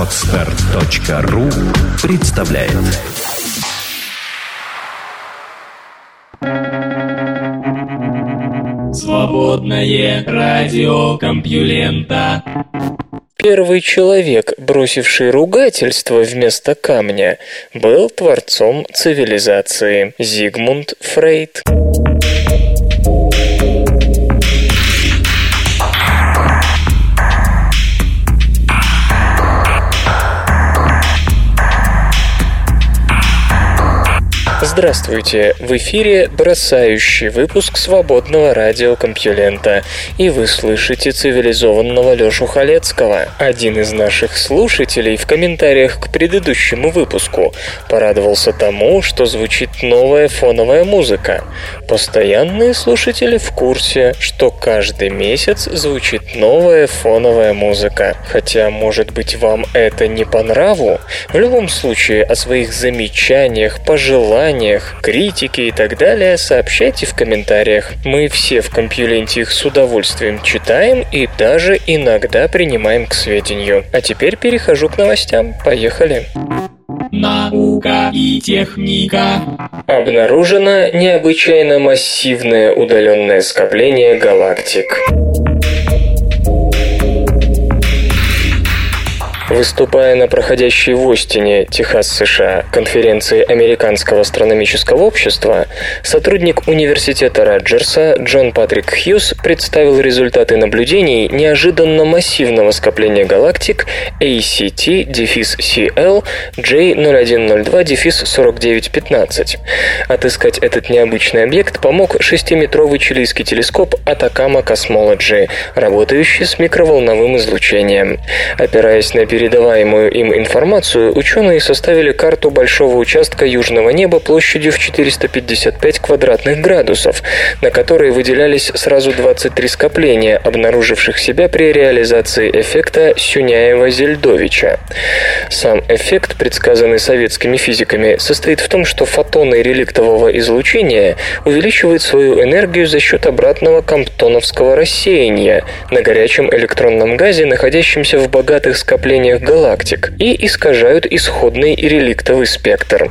Отстар.ру представляет Свободное радио Компьюлента Первый человек, бросивший ругательство вместо камня, был творцом цивилизации Зигмунд Фрейд. Здравствуйте! В эфире бросающий выпуск свободного радиокомпьюлента, и вы слышите цивилизованного Лёшу Халецкого. Один из наших слушателей в комментариях к предыдущему выпуску порадовался тому, что звучит новая фоновая музыка. Постоянные слушатели в курсе, что каждый месяц звучит новая фоновая музыка. Хотя, может быть, вам это не по нраву? В любом случае, о своих замечаниях, пожеланиях, пожеланиях, критике и так далее сообщайте в комментариях. Мы все в компьюленте их с удовольствием читаем и даже иногда принимаем к сведению. А теперь перехожу к новостям. Поехали. Наука и техника. Обнаружено необычайно массивное удаленное скопление галактик. Выступая на проходящей в Остине, Техас, США, конференции Американского астрономического общества, сотрудник университета Раджерса Джон Патрик Хьюз представил результаты наблюдений неожиданно массивного скопления галактик ACT-CL J0102-4915. Отыскать этот необычный объект помог 6-метровый чилийский телескоп Atacama Cosmology, работающий с микроволновым излучением. Опираясь на передаваемую им информацию, ученые составили карту большого участка южного неба площадью в 455 квадратных градусов, на которой выделялись сразу 23 скопления, обнаруживших себя при реализации эффекта Сюняева-Зельдовича. Сам эффект, предсказанный советскими физиками, состоит в том, что фотоны реликтового излучения увеличивают свою энергию за счет обратного комптоновского рассеяния на горячем электронном газе, находящемся в богатых скоплениях скоплениях галактик и искажают исходный реликтовый спектр.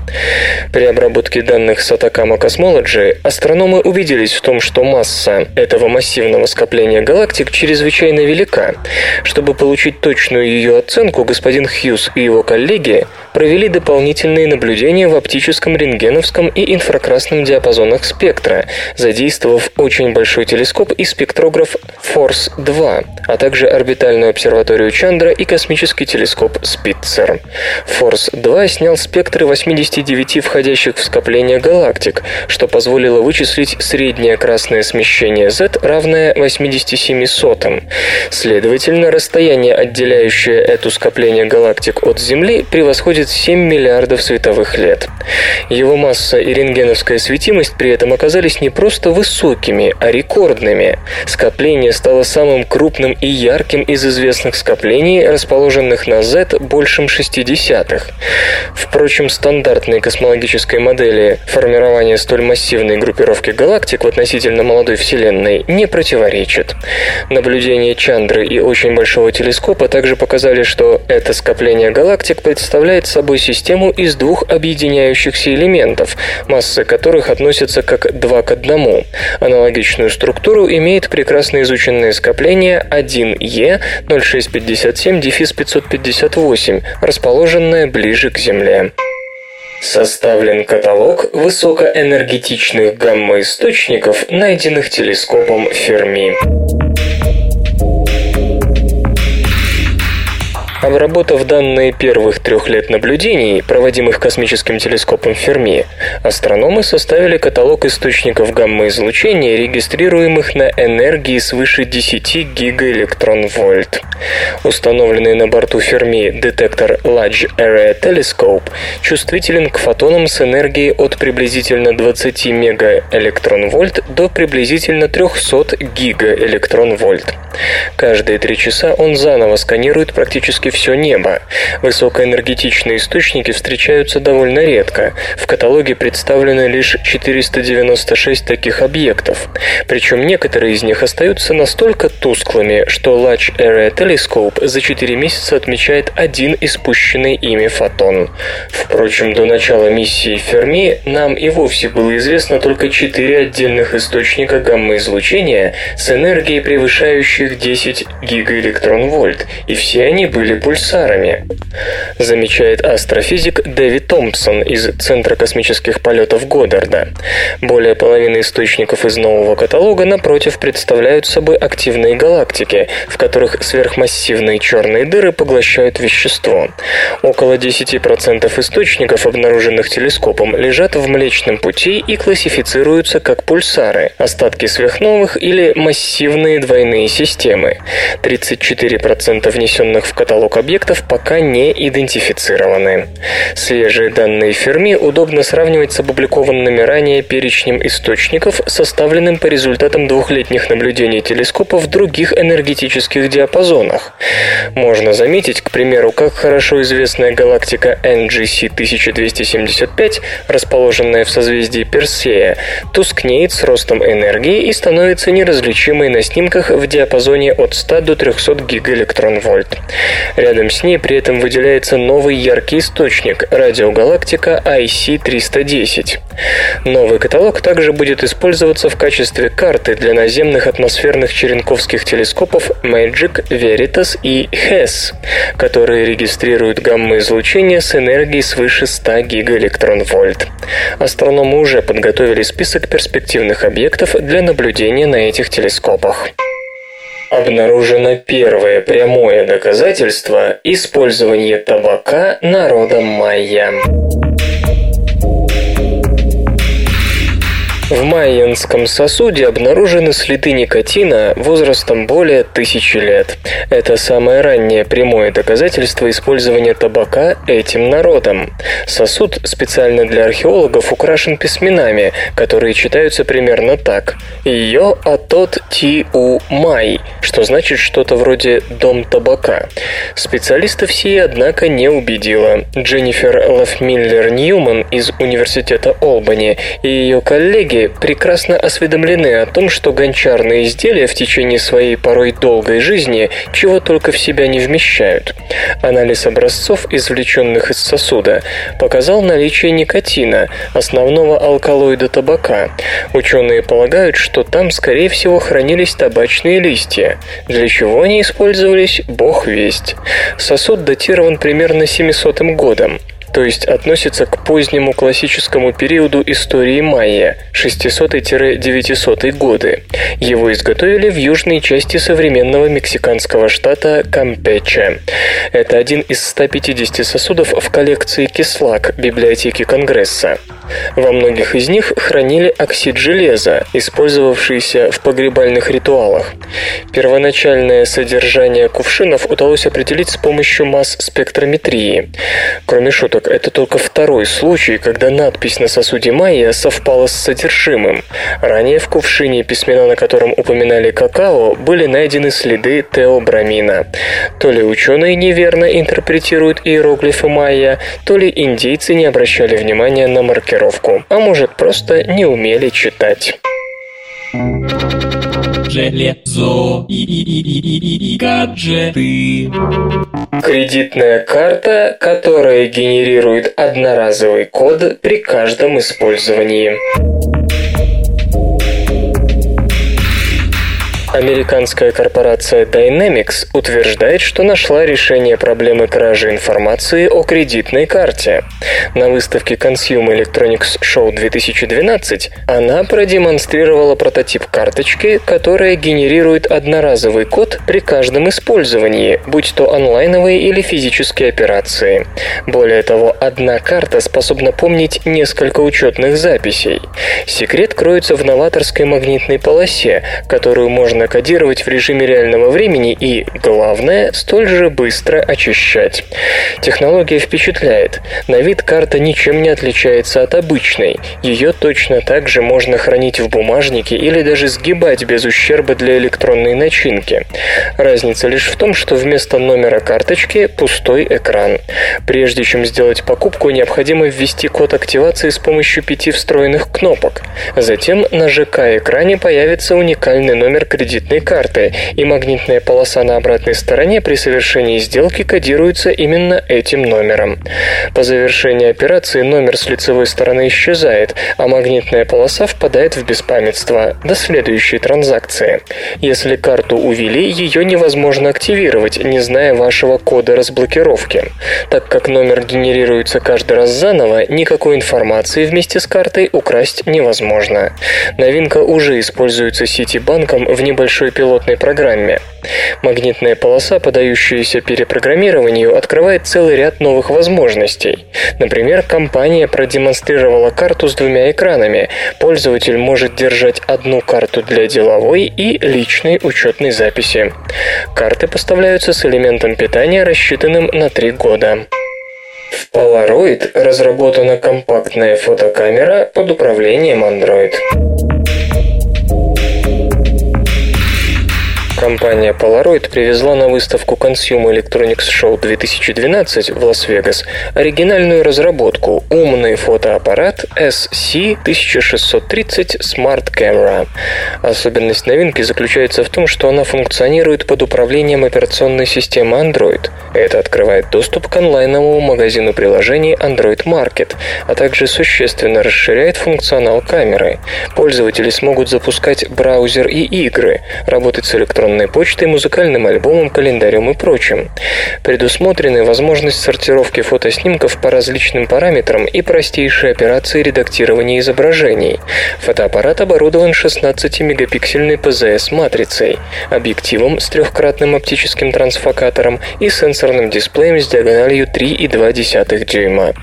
При обработке данных с Atacama Cosmology астрономы убедились в том, что масса этого массивного скопления галактик чрезвычайно велика. Чтобы получить точную ее оценку, господин Хьюз и его коллеги провели дополнительные наблюдения в оптическом, рентгеновском и инфракрасном диапазонах спектра, задействовав очень большой телескоп и спектрограф FORCE-2, а также орбитальную обсерваторию Чандра и космический телескоп Спитцер. Форс-2 снял спектры 89 входящих в скопление галактик, что позволило вычислить среднее красное смещение Z, равное 87 сотым. Следовательно, расстояние, отделяющее это скопление галактик от Земли, превосходит 7 миллиардов световых лет. Его масса и рентгеновская светимость при этом оказались не просто высокими, а рекордными. Скопление стало самым крупным и ярким из известных скоплений, расположенных на z большим 60-х. Впрочем, стандартной космологической модели формирования столь массивной группировки галактик в относительно молодой Вселенной не противоречит. Наблюдения Чандры и очень большого телескопа также показали, что это скопление галактик представляет собой систему из двух объединяющихся элементов, массы которых относятся как 2 к 1. Аналогичную структуру имеет прекрасно изученное скопление 1Е 0657-500 558, расположенная ближе к Земле. Составлен каталог высокоэнергетичных гамма-источников, найденных телескопом Ферми. Обработав данные первых трех лет наблюдений, проводимых космическим телескопом Ферми, астрономы составили каталог источников гамма-излучения, регистрируемых на энергии свыше 10 гигаэлектрон-вольт. Установленный на борту Ферми детектор Large Area Telescope чувствителен к фотонам с энергией от приблизительно 20 мегаэлектрон-вольт до приблизительно 300 гигаэлектрон-вольт. Каждые три часа он заново сканирует практически практически все небо. Высокоэнергетичные источники встречаются довольно редко. В каталоге представлены лишь 496 таких объектов. Причем некоторые из них остаются настолько тусклыми, что Large Area Telescope за 4 месяца отмечает один испущенный ими фотон. Впрочем, до начала миссии Ферми нам и вовсе было известно только 4 отдельных источника гамма-излучения с энергией, превышающих 10 гигаэлектрон-вольт, и все они были пульсарами. Замечает астрофизик Дэвид Томпсон из Центра космических полетов Годдарда. Более половины источников из нового каталога, напротив, представляют собой активные галактики, в которых сверхмассивные черные дыры поглощают вещество. Около 10% источников, обнаруженных телескопом, лежат в Млечном Пути и классифицируются как пульсары, остатки сверхновых или массивные двойные системы. 34% внесенных в каталог объектов пока не идентифицированы. Свежие данные Ферми удобно сравнивать с опубликованными ранее перечнем источников, составленным по результатам двухлетних наблюдений телескопа в других энергетических диапазонах. Можно заметить, к примеру, как хорошо известная галактика NGC 1275, расположенная в созвездии Персея, тускнеет с ростом энергии и становится неразличимой на снимках в диапазоне от 100 до 300 гигаэлектрон-вольт. Рядом с ней при этом выделяется новый яркий источник – радиогалактика IC-310. Новый каталог также будет использоваться в качестве карты для наземных атмосферных черенковских телескопов MAGIC, Veritas и HESS, которые регистрируют гамма-излучение с энергией свыше 100 гигаэлектрон-вольт. Астрономы уже подготовили список перспективных объектов для наблюдения на этих телескопах. Обнаружено первое прямое доказательство использования табака народом майя. В майянском сосуде обнаружены следы никотина возрастом более тысячи лет. Это самое раннее прямое доказательство использования табака этим народом. Сосуд специально для археологов украшен письменами, которые читаются примерно так. Йо атот ти у май, что значит что-то вроде «дом табака». Специалистов сие, однако, не убедило. Дженнифер Лафмиллер Ньюман из Университета Олбани и ее коллеги прекрасно осведомлены о том, что гончарные изделия в течение своей порой долгой жизни чего только в себя не вмещают. Анализ образцов, извлеченных из сосуда, показал наличие никотина, основного алкалоида табака. Ученые полагают, что там, скорее всего, хранились табачные листья. Для чего они использовались, бог весть. Сосуд датирован примерно 700 годом то есть относится к позднему классическому периоду истории майя 600-900 годы. Его изготовили в южной части современного мексиканского штата Кампече. Это один из 150 сосудов в коллекции Кислак библиотеки Конгресса. Во многих из них хранили оксид железа, использовавшийся в погребальных ритуалах. Первоначальное содержание кувшинов удалось определить с помощью масс-спектрометрии. Кроме шуток, это только второй случай, когда надпись на сосуде майя совпала с содержимым. Ранее в кувшине, письмена на котором упоминали какао, были найдены следы теобрамина. То ли ученые неверно интерпретируют иероглифы майя, то ли индейцы не обращали внимания на маркировку, а может просто не умели читать. Железо и, гаджеты. Кредитная карта, которая генерирует одноразовый код при каждом использовании. Американская корпорация Dynamics утверждает, что нашла решение проблемы кражи информации о кредитной карте. На выставке Consumer Electronics Show 2012 она продемонстрировала прототип карточки, которая генерирует одноразовый код при каждом использовании, будь то онлайновые или физические операции. Более того, одна карта способна помнить несколько учетных записей. Секрет кроется в новаторской магнитной полосе, которую можно можно кодировать в режиме реального времени и, главное, столь же быстро очищать. Технология впечатляет. На вид карта ничем не отличается от обычной. Ее точно так же можно хранить в бумажнике или даже сгибать без ущерба для электронной начинки. Разница лишь в том, что вместо номера карточки пустой экран. Прежде чем сделать покупку, необходимо ввести код активации с помощью пяти встроенных кнопок. Затем на ЖК-экране появится уникальный номер кредитной карты, и магнитная полоса на обратной стороне при совершении сделки кодируется именно этим номером. По завершении операции номер с лицевой стороны исчезает, а магнитная полоса впадает в беспамятство до следующей транзакции. Если карту увели, ее невозможно активировать, не зная вашего кода разблокировки. Так как номер генерируется каждый раз заново, никакой информации вместе с картой украсть невозможно. Новинка уже используется Ситибанком в небольшой пилотной программе. Магнитная полоса, подающаяся перепрограммированию, открывает целый ряд новых возможностей. Например, компания продемонстрировала карту с двумя экранами. Пользователь может держать одну карту для деловой и личной учетной записи. Карты поставляются с элементом питания, рассчитанным на три года. В Polaroid разработана компактная фотокамера под управлением Android. Компания Polaroid привезла на выставку Consumer Electronics Show 2012 в Лас-Вегас оригинальную разработку – умный фотоаппарат SC1630 Smart Camera. Особенность новинки заключается в том, что она функционирует под управлением операционной системы Android. Это открывает доступ к онлайновому магазину приложений Android Market, а также существенно расширяет функционал камеры. Пользователи смогут запускать браузер и игры, работать с электронной электронной почтой, музыкальным альбомом, календарем и прочим. Предусмотрены возможность сортировки фотоснимков по различным параметрам и простейшие операции редактирования изображений. Фотоаппарат оборудован 16-мегапиксельной PZS-матрицей, объективом с трехкратным оптическим трансфокатором и сенсорным дисплеем с диагональю 3,2 дюйма.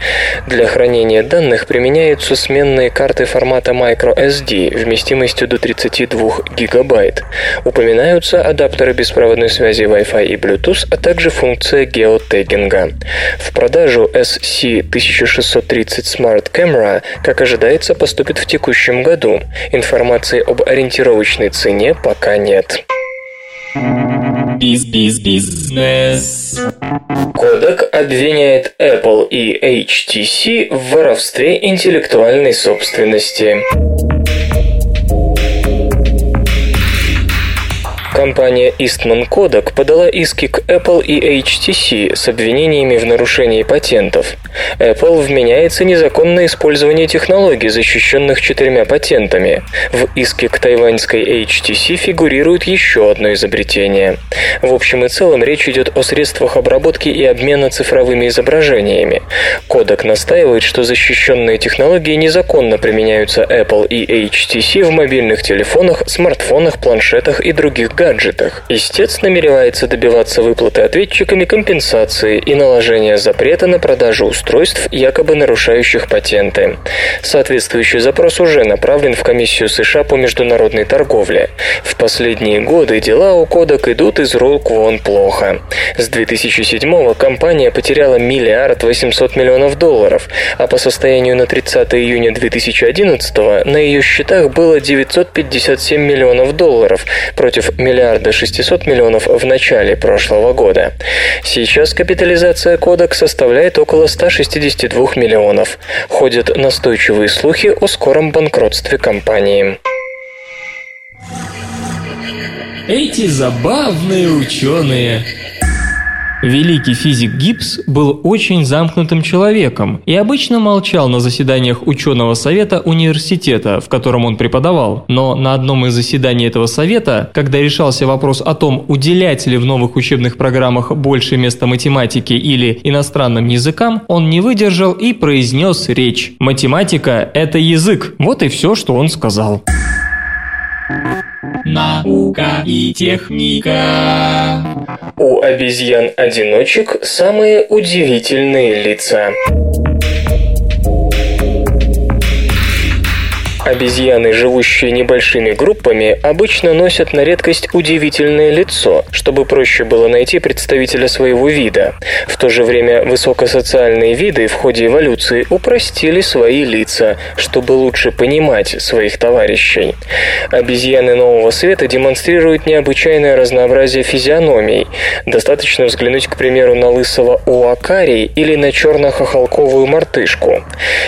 Для хранения данных применяются сменные карты формата microSD вместимостью до 32 гигабайт. Упоминаются имеются адаптеры беспроводной связи Wi-Fi и Bluetooth, а также функция геотегинга. В продажу SC1630 Smart Camera, как ожидается, поступит в текущем году. Информации об ориентировочной цене пока нет. Биз-биз-бизнес. Кодек обвиняет Apple и HTC в воровстве интеллектуальной собственности. Компания Eastman Kodak подала иски к Apple и HTC с обвинениями в нарушении патентов. Apple вменяется незаконное использование технологий, защищенных четырьмя патентами. В иске к тайваньской HTC фигурирует еще одно изобретение. В общем и целом речь идет о средствах обработки и обмена цифровыми изображениями. Kodak настаивает, что защищенные технологии незаконно применяются Apple и HTC в мобильных телефонах, смартфонах, планшетах и других гаджетах гаджетах. Истец намеревается добиваться выплаты ответчиками компенсации и наложения запрета на продажу устройств, якобы нарушающих патенты. Соответствующий запрос уже направлен в Комиссию США по международной торговле. В последние годы дела у Кодек идут из рук вон плохо. С 2007 компания потеряла миллиард 800 миллионов долларов, а по состоянию на 30 июня 2011 на ее счетах было 957 миллионов долларов против миллиарда миллиарда 600 миллионов в начале прошлого года. Сейчас капитализация Кодек составляет около 162 миллионов. Ходят настойчивые слухи о скором банкротстве компании. Эти забавные ученые Великий физик Гибс был очень замкнутым человеком и обычно молчал на заседаниях ученого совета университета, в котором он преподавал. Но на одном из заседаний этого совета, когда решался вопрос о том, уделять ли в новых учебных программах больше места математике или иностранным языкам, он не выдержал и произнес речь. Математика – это язык. Вот и все, что он сказал. Наука и техника. У обезьян-одиночек самые удивительные лица. Обезьяны, живущие небольшими группами, обычно носят на редкость удивительное лицо, чтобы проще было найти представителя своего вида. В то же время высокосоциальные виды в ходе эволюции упростили свои лица, чтобы лучше понимать своих товарищей. Обезьяны нового света демонстрируют необычайное разнообразие физиономий. Достаточно взглянуть, к примеру, на лысого уакари или на черно-хохолковую мартышку.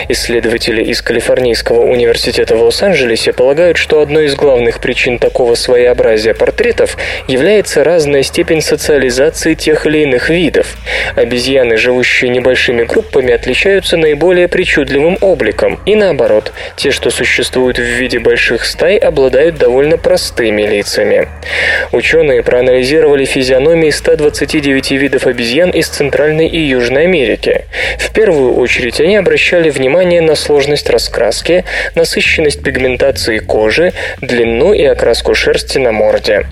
Исследователи из Калифорнийского университета в Лос-Анджелесе полагают, что одной из главных причин такого своеобразия портретов является разная степень социализации тех или иных видов. Обезьяны, живущие небольшими группами, отличаются наиболее причудливым обликом, и наоборот, те, что существуют в виде больших стай, обладают довольно простыми лицами. Ученые проанализировали физиономии 129 видов обезьян из Центральной и Южной Америки. В первую очередь они обращали внимание на сложность раскраски, насыщенность пигментации кожи, длину и окраску шерсти на морде.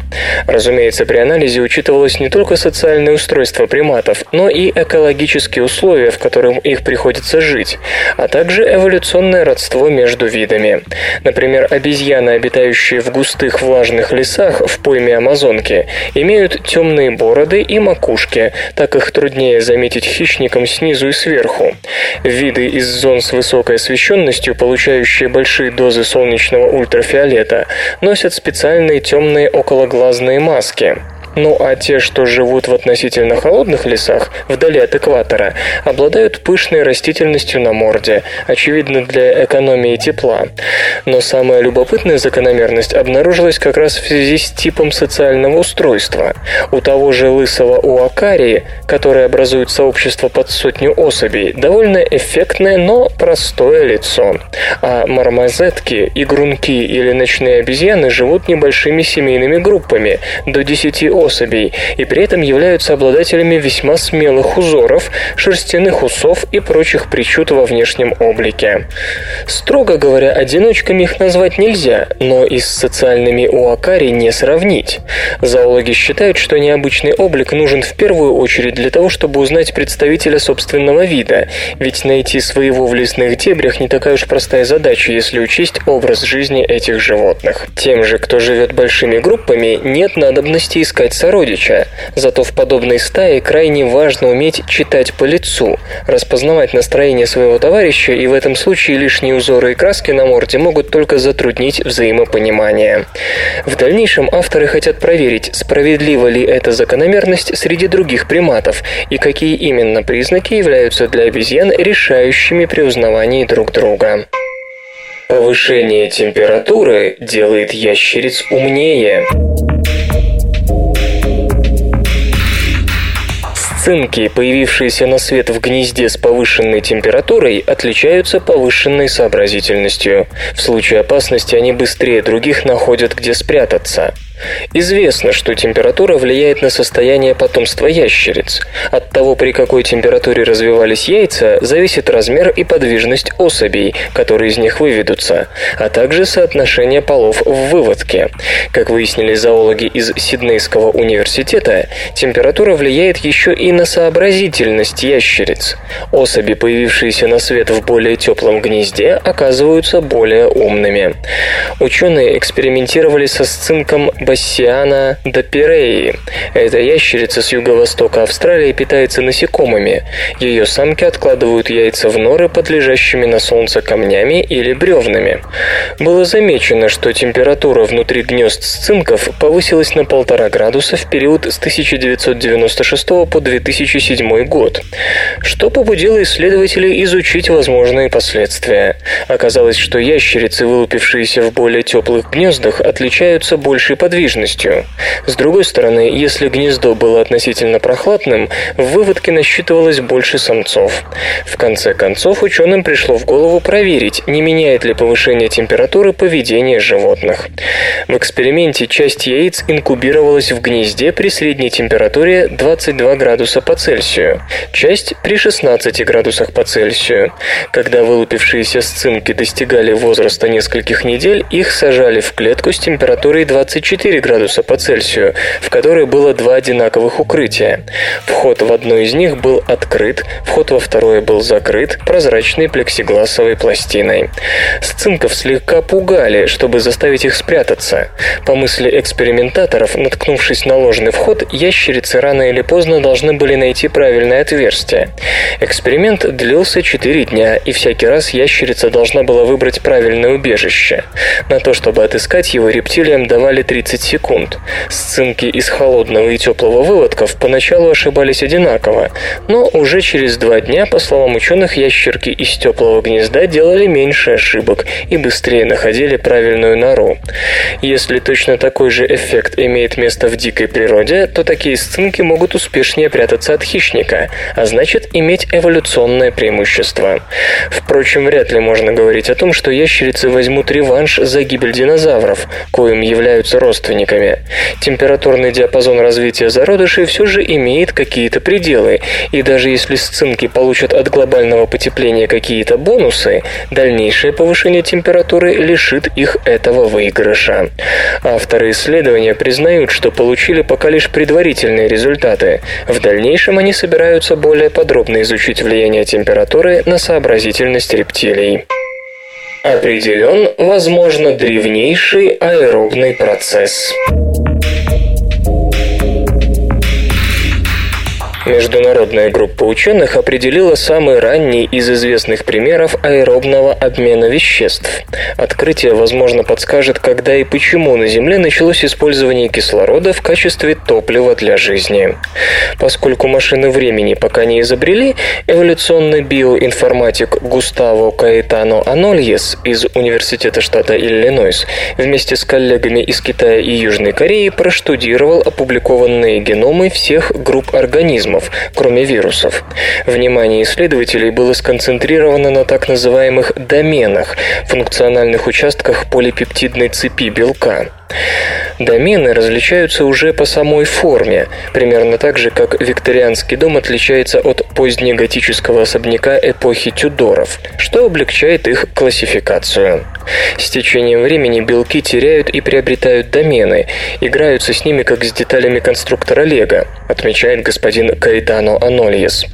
Разумеется, при анализе учитывалось не только социальное устройство приматов, но и экологические условия, в которых их приходится жить, а также эволюционное родство между видами. Например, обезьяны, обитающие в густых влажных лесах в пойме Амазонки, имеют темные бороды и макушки, так их труднее заметить хищникам снизу и сверху. Виды из зон с высокой освещенностью, получающие большие дозы солнечного ультрафиолета, носят специальные темные окологлазные маски. Ну а те, что живут в относительно холодных лесах, вдали от экватора, обладают пышной растительностью на морде, очевидно для экономии тепла. Но самая любопытная закономерность обнаружилась как раз в связи с типом социального устройства. У того же лысого уакарии, который образует сообщество под сотню особей, довольно эффектное, но простое лицо. А мармозетки, игрунки или ночные обезьяны живут небольшими семейными группами, до 10 особей особей и при этом являются обладателями весьма смелых узоров, шерстяных усов и прочих причуд во внешнем облике. Строго говоря, одиночками их назвать нельзя, но и с социальными уакари не сравнить. Зоологи считают, что необычный облик нужен в первую очередь для того, чтобы узнать представителя собственного вида, ведь найти своего в лесных дебрях не такая уж простая задача, если учесть образ жизни этих животных. Тем же, кто живет большими группами, нет надобности искать сородича. Зато в подобной стае крайне важно уметь читать по лицу, распознавать настроение своего товарища, и в этом случае лишние узоры и краски на морде могут только затруднить взаимопонимание. В дальнейшем авторы хотят проверить, справедлива ли эта закономерность среди других приматов, и какие именно признаки являются для обезьян решающими при узнавании друг друга. Повышение температуры делает ящериц умнее. Цинки, появившиеся на свет в гнезде с повышенной температурой, отличаются повышенной сообразительностью. В случае опасности они быстрее других находят, где спрятаться. Известно, что температура влияет на состояние потомства ящериц. От того, при какой температуре развивались яйца, зависит размер и подвижность особей, которые из них выведутся, а также соотношение полов в выводке. Как выяснили зоологи из Сиднейского университета, температура влияет еще и на сообразительность ящериц. Особи, появившиеся на свет в более теплом гнезде, оказываются более умными. Ученые экспериментировали со сцинком Бассиана допиреи. Эта ящерица с юго-востока Австралии питается насекомыми. Ее самки откладывают яйца в норы, подлежащими на солнце камнями или бревнами. Было замечено, что температура внутри гнезд сцинков повысилась на полтора градуса в период с 1996 по 2007 год, что побудило исследователей изучить возможные последствия. Оказалось, что ящерицы, вылупившиеся в более теплых гнездах, отличаются большей подвижностью подвижностью. С другой стороны, если гнездо было относительно прохладным, в выводке насчитывалось больше самцов. В конце концов, ученым пришло в голову проверить, не меняет ли повышение температуры поведение животных. В эксперименте часть яиц инкубировалась в гнезде при средней температуре 22 градуса по Цельсию, часть при 16 градусах по Цельсию. Когда вылупившиеся сцинки достигали возраста нескольких недель, их сажали в клетку с температурой 24 4 градуса по Цельсию, в которой было два одинаковых укрытия. Вход в одно из них был открыт, вход во второе был закрыт прозрачной плексигласовой пластиной. Сцинков слегка пугали, чтобы заставить их спрятаться. По мысли экспериментаторов, наткнувшись на ложный вход, ящерицы рано или поздно должны были найти правильное отверстие. Эксперимент длился 4 дня, и всякий раз ящерица должна была выбрать правильное убежище. На то, чтобы отыскать его, рептилиям давали 30 секунд. Сцинки из холодного и теплого выводков поначалу ошибались одинаково, но уже через два дня, по словам ученых, ящерки из теплого гнезда делали меньше ошибок и быстрее находили правильную нору. Если точно такой же эффект имеет место в дикой природе, то такие сцинки могут успешнее прятаться от хищника, а значит иметь эволюционное преимущество. Впрочем, вряд ли можно говорить о том, что ящерицы возьмут реванш за гибель динозавров, коим являются родственниками. Температурный диапазон развития зародышей все же имеет какие-то пределы, и даже если сцинки получат от глобального потепления какие-то бонусы, дальнейшее повышение температуры лишит их этого выигрыша. Авторы исследования признают, что получили пока лишь предварительные результаты. В дальнейшем они собираются более подробно изучить влияние температуры на сообразительность рептилий определен, возможно, древнейший аэробный процесс. Международная группа ученых определила самый ранний из известных примеров аэробного обмена веществ. Открытие, возможно, подскажет, когда и почему на Земле началось использование кислорода в качестве топлива для жизни. Поскольку машины времени пока не изобрели, эволюционный биоинформатик Густаво Каэтано Анольес из Университета штата Иллинойс вместе с коллегами из Китая и Южной Кореи проштудировал опубликованные геномы всех групп организмов, организмов, кроме вирусов. Внимание исследователей было сконцентрировано на так называемых доменах, функциональных участках полипептидной цепи белка. Домены различаются уже по самой форме, примерно так же, как викторианский дом отличается от позднеготического особняка эпохи Тюдоров, что облегчает их классификацию. С течением времени белки теряют и приобретают домены, играются с ними как с деталями конструктора Лего, отмечает господин Каэтано Анольес.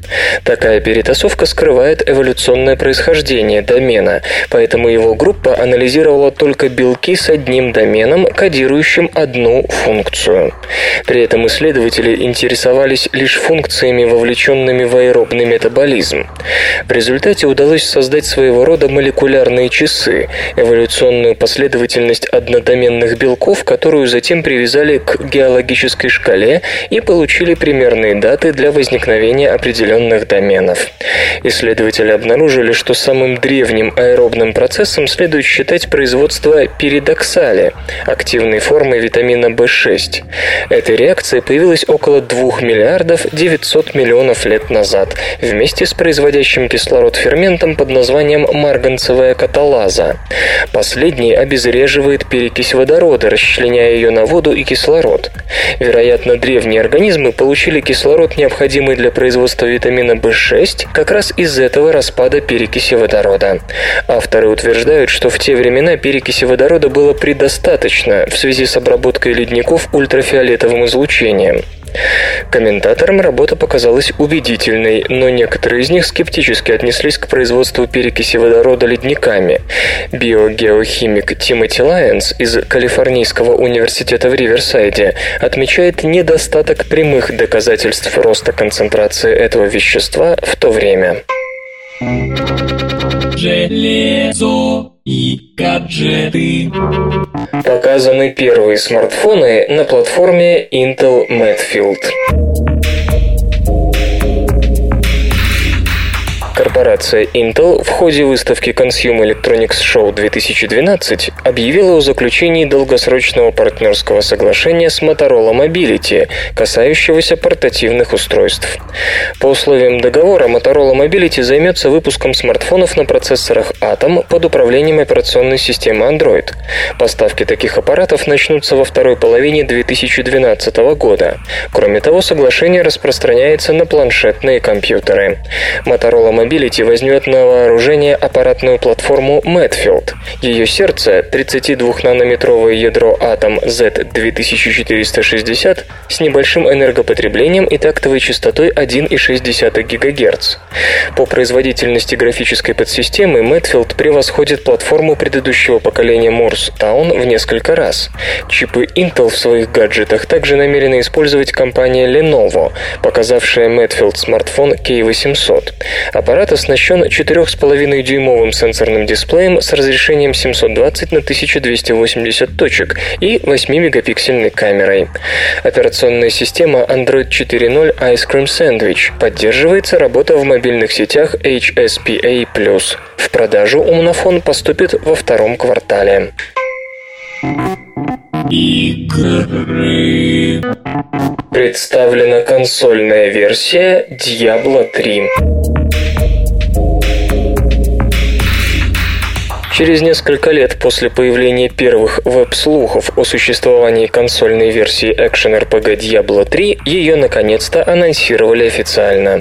Такая перетасовка скрывает эволюционное происхождение домена, поэтому его группа анализировала только белки с одним доменом, кодирующим одну функцию. При этом исследователи интересовались лишь функциями, вовлеченными в аэробный метаболизм. В результате удалось создать своего рода молекулярные часы, эволюционную последовательность однодоменных белков, которую затем привязали к геологической шкале и получили примерные даты для возникновения определенных доменов. Исследователи обнаружили, что самым древним аэробным процессом следует считать производство передоксали, активной формы витамина В6. Эта реакция появилась около 2 миллиардов 900 миллионов лет назад вместе с производящим кислород ферментом под названием марганцевая каталаза. Последний обезвреживает перекись водорода, расчленяя ее на воду и кислород. Вероятно, древние организмы получили кислород, необходимый для производства витамина В6, как раз из этого распада перекиси водорода. Авторы утверждают, что в те времена перекиси водорода было предостаточно в связи с обработкой ледников ультрафиолетовым излучением. Комментаторам работа показалась убедительной, но некоторые из них скептически отнеслись к производству перекиси водорода ледниками. Биогеохимик Тимоти Лайенс из Калифорнийского университета в Риверсайде отмечает недостаток прямых доказательств роста концентрации этого вещества в то время. Железо и гаджеты. Показаны первые смартфоны на платформе Intel Medfield. Корпорация Intel в ходе выставки Consumer Electronics Show 2012 объявила о заключении долгосрочного партнерского соглашения с Motorola Mobility, касающегося портативных устройств. По условиям договора Motorola Mobility займется выпуском смартфонов на процессорах Atom под управлением операционной системы Android. Поставки таких аппаратов начнутся во второй половине 2012 года. Кроме того, соглашение распространяется на планшетные компьютеры. Motorola Mobility возьмет на вооружение аппаратную платформу Medfield. Ее сердце, 32-нанометровое ядро Atom Z2460 с небольшим энергопотреблением и тактовой частотой 1,6 ГГц. По производительности графической подсистемы Medfield превосходит платформу предыдущего поколения Morse Town в несколько раз. Чипы Intel в своих гаджетах также намерена использовать компания Lenovo, показавшая Medfield смартфон K800. Аппарат оснащен 4,5-дюймовым сенсорным дисплеем с разрешением 720 на 1280 точек и 8-мегапиксельной камерой. Операционная система Android 4.0 Ice Cream Sandwich поддерживается работа в мобильных сетях HSPA+. В продажу умнофон поступит во втором квартале. Игры. Представлена консольная версия Diablo 3. Через несколько лет после появления первых веб-слухов о существовании консольной версии RPG Diablo 3, ее наконец-то анонсировали официально.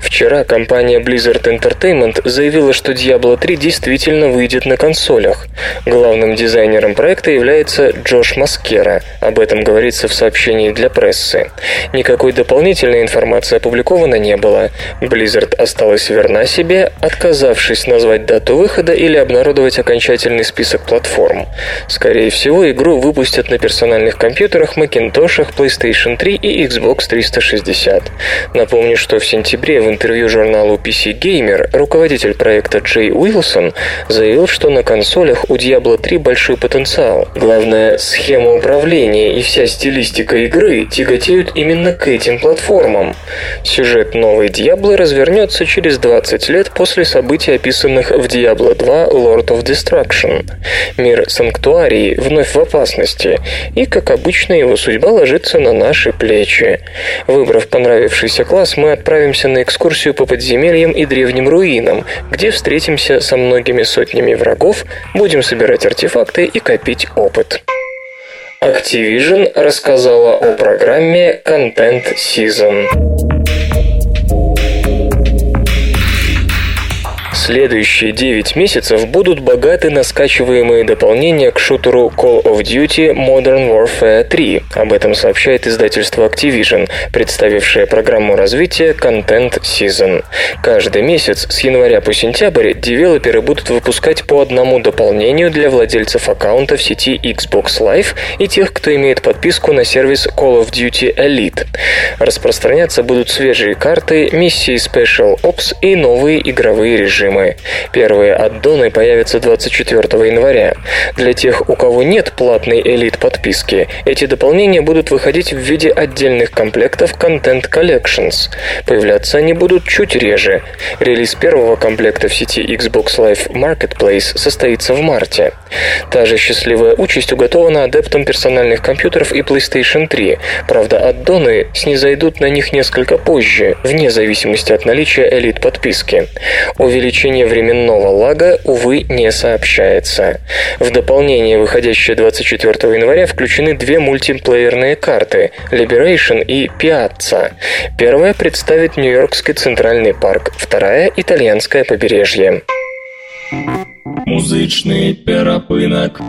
Вчера компания Blizzard Entertainment заявила, что Diablo 3 действительно выйдет на консолях. Главным дизайнером проекта является Джош Маскера. Об этом говорится в сообщении для прессы. Никакой дополнительной информации опубликовано не было. Blizzard осталась верна себе, отказавшись назвать дату выхода или обнародовать окончательный список платформ. Скорее всего, игру выпустят на персональных компьютерах, Macintosh, PlayStation 3 и Xbox 360. Напомню, что в сентябре в интервью журналу PC Gamer руководитель проекта Джей Уилсон заявил, что на консолях у Diablo 3 большой потенциал. Главное, схема управления и вся стилистика игры тяготеют именно к этим платформам. Сюжет новой Diablo развернется через 20 лет после событий, описанных в Diablo 2 Lord of Destruction. Мир Санктуарии вновь в опасности, и, как обычно, его судьба ложится на наши плечи. Выбрав понравившийся класс, мы отправимся на экскурсию по подземельям и древним руинам, где встретимся со многими сотнями врагов, будем собирать артефакты и копить опыт. Activision рассказала о программе Content Season. Следующие 9 месяцев будут богаты на скачиваемые дополнения к шутеру Call of Duty Modern Warfare 3. Об этом сообщает издательство Activision, представившее программу развития Content Season. Каждый месяц с января по сентябрь девелоперы будут выпускать по одному дополнению для владельцев аккаунта в сети Xbox Live и тех, кто имеет подписку на сервис Call of Duty Elite. Распространяться будут свежие карты, миссии Special Ops и новые игровые режимы режимы. Первые аддоны появятся 24 января. Для тех, у кого нет платной элит подписки, эти дополнения будут выходить в виде отдельных комплектов Content Collections. Появляться они будут чуть реже. Релиз первого комплекта в сети Xbox Live Marketplace состоится в марте. Та же счастливая участь уготована адептам персональных компьютеров и PlayStation 3. Правда, аддоны снизойдут на них несколько позже, вне зависимости от наличия элит подписки. Увеличение увеличение временного лага, увы, не сообщается. В дополнение, выходящее 24 января, включены две мультиплеерные карты Liberation и Piazza. Первая представит Нью-Йоркский центральный парк, вторая – итальянское побережье. Музычный перапынок.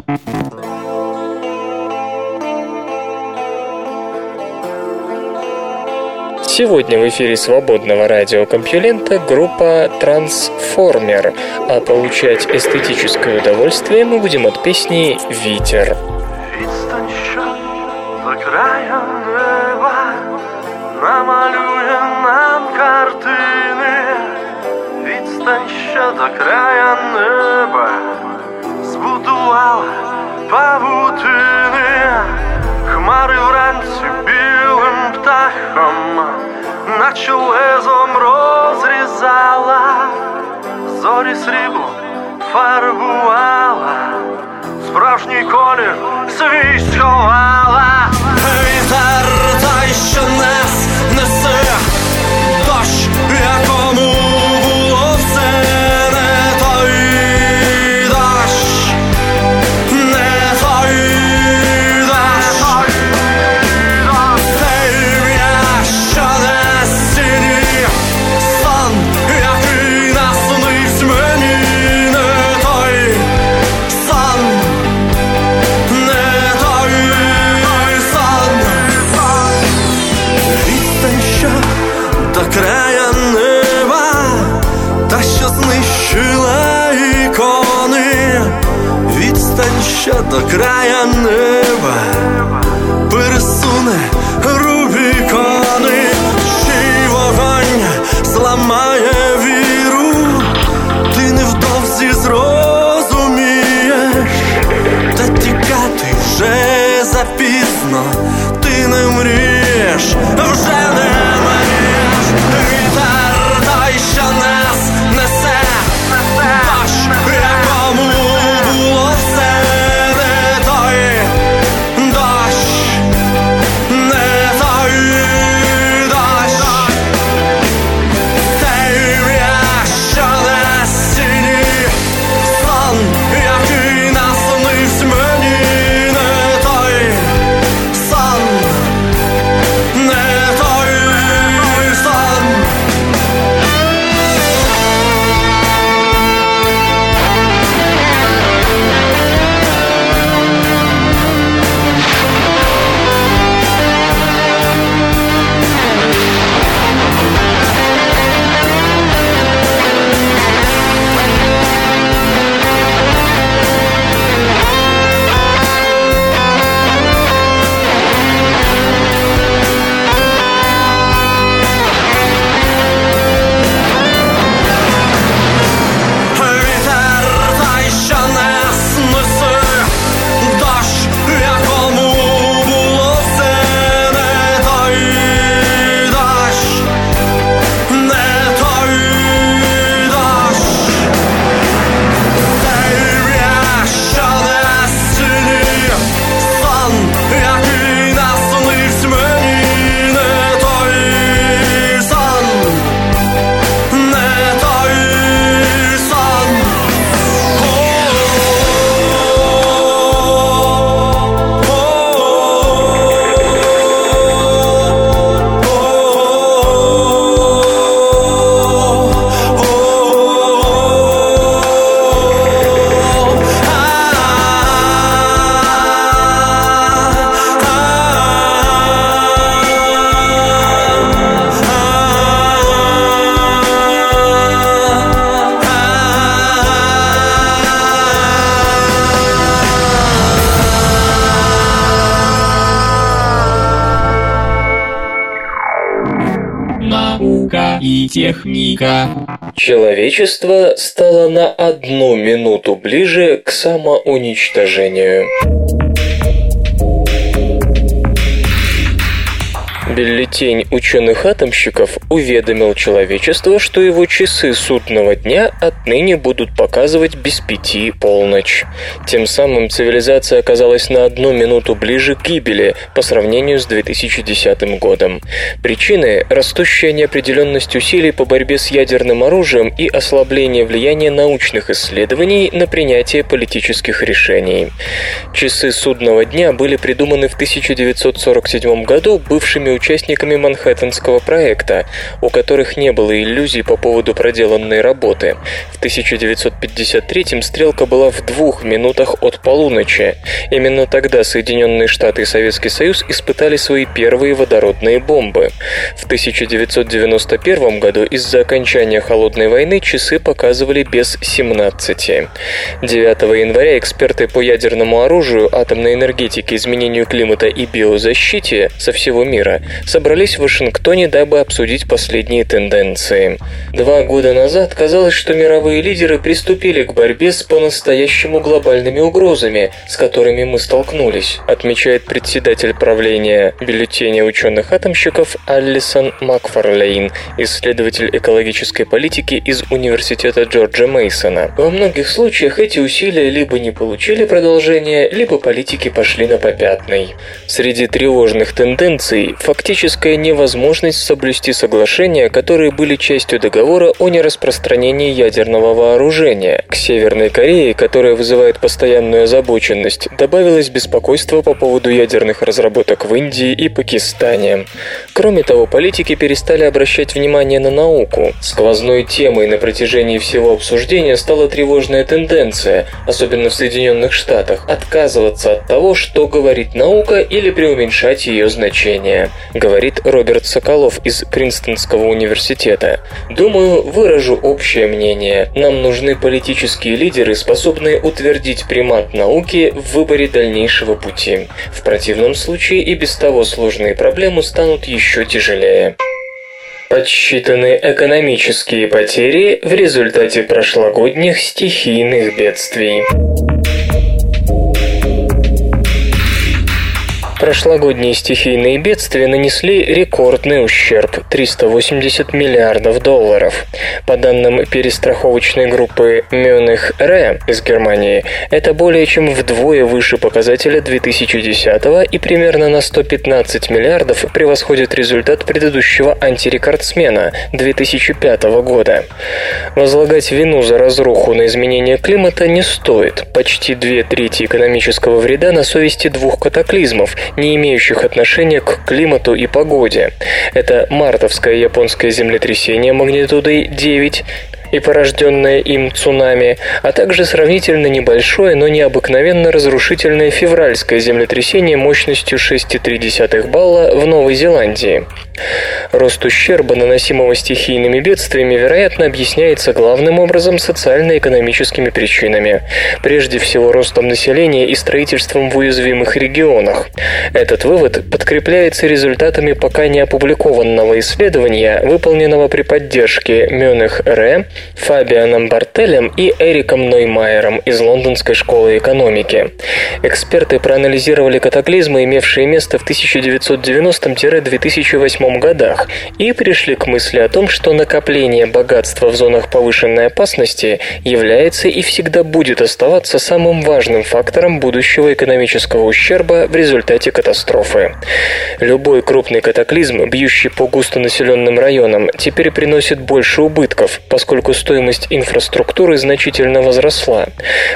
Сегодня в эфире свободного радиокомпьюлента группа Трансформер, а получать эстетическое удовольствие мы будем от песни «Ветер». намалює нам картини, відстань ще до края неба, збудувала павутини, хмари вранці білим Птахом, наче лезом розрізала, зорі срібло фарбувала, справжній колір свій сховала. Відстань що техника. Человечество стало на одну минуту ближе к самоуничтожению. Бюллетень ученых-атомщиков уведомил человечество, что его часы судного дня отныне будут показывать без пяти полночь. Тем самым цивилизация оказалась на одну минуту ближе к гибели по сравнению с 2010 годом. Причины – растущая неопределенность усилий по борьбе с ядерным оружием и ослабление влияния научных исследований на принятие политических решений. Часы судного дня были придуманы в 1947 году бывшими участниками Манхэттенского проекта, у которых не было иллюзий по поводу проделанной работы. В 1953 стрелка была в двух минутах от полуночи. Именно тогда Соединенные Штаты и Советский Союз испытали свои первые водородные бомбы. В 1991 году из-за окончания Холодной войны часы показывали без 17. 9 января эксперты по ядерному оружию, атомной энергетике, изменению климата и биозащите со всего мира собрались в Вашингтоне, дабы обсудить последние тенденции. Два года назад казалось, что мировые лидеры приступили к борьбе с по-настоящему глобальными угрозами, с которыми мы столкнулись, отмечает председатель правления бюллетеня ученых-атомщиков Алисон Макфарлейн, исследователь экологической политики из Университета Джорджа Мейсона. Во многих случаях эти усилия либо не получили продолжения, либо политики пошли на попятный. Среди тревожных тенденций фактическая невозможность соблюсти соглашения, которые были частью договора о нераспространении ядерного вооружения. К Северной Корее, которая вызывает постоянную озабоченность, добавилось беспокойство по поводу ядерных разработок в Индии и Пакистане. Кроме того, политики перестали обращать внимание на науку. Сквозной темой на протяжении всего обсуждения стала тревожная тенденция, особенно в Соединенных Штатах, отказываться от того, что говорит наука или преуменьшать ее значение. Говорит Роберт Соколов из Принстонского университета. Думаю, выражу общее мнение. Нам нужны политические лидеры, способные утвердить примат науки в выборе дальнейшего пути. В противном случае и без того сложные проблемы станут еще тяжелее. Подсчитаны экономические потери в результате прошлогодних стихийных бедствий. Прошлогодние стихийные бедствия нанесли рекордный ущерб – 380 миллиардов долларов. По данным перестраховочной группы Мюнхен Ре из Германии, это более чем вдвое выше показателя 2010 и примерно на 115 миллиардов превосходит результат предыдущего антирекордсмена 2005 года. Возлагать вину за разруху на изменение климата не стоит. Почти две трети экономического вреда на совести двух катаклизмов – не имеющих отношения к климату и погоде. Это мартовское японское землетрясение магнитудой 9, и порожденное им цунами, а также сравнительно небольшое, но необыкновенно разрушительное февральское землетрясение мощностью 6,3 балла в Новой Зеландии. Рост ущерба, наносимого стихийными бедствиями, вероятно, объясняется главным образом социально-экономическими причинами. Прежде всего, ростом населения и строительством в уязвимых регионах. Этот вывод подкрепляется результатами пока не опубликованного исследования, выполненного при поддержке Мюнех Ре, Фабианом Бартелем и Эриком Ноймайером из Лондонской школы экономики. Эксперты проанализировали катаклизмы, имевшие место в 1990-2008 годах, и пришли к мысли о том, что накопление богатства в зонах повышенной опасности является и всегда будет оставаться самым важным фактором будущего экономического ущерба в результате катастрофы. Любой крупный катаклизм, бьющий по густонаселенным районам, теперь приносит больше убытков, поскольку стоимость инфраструктуры значительно возросла.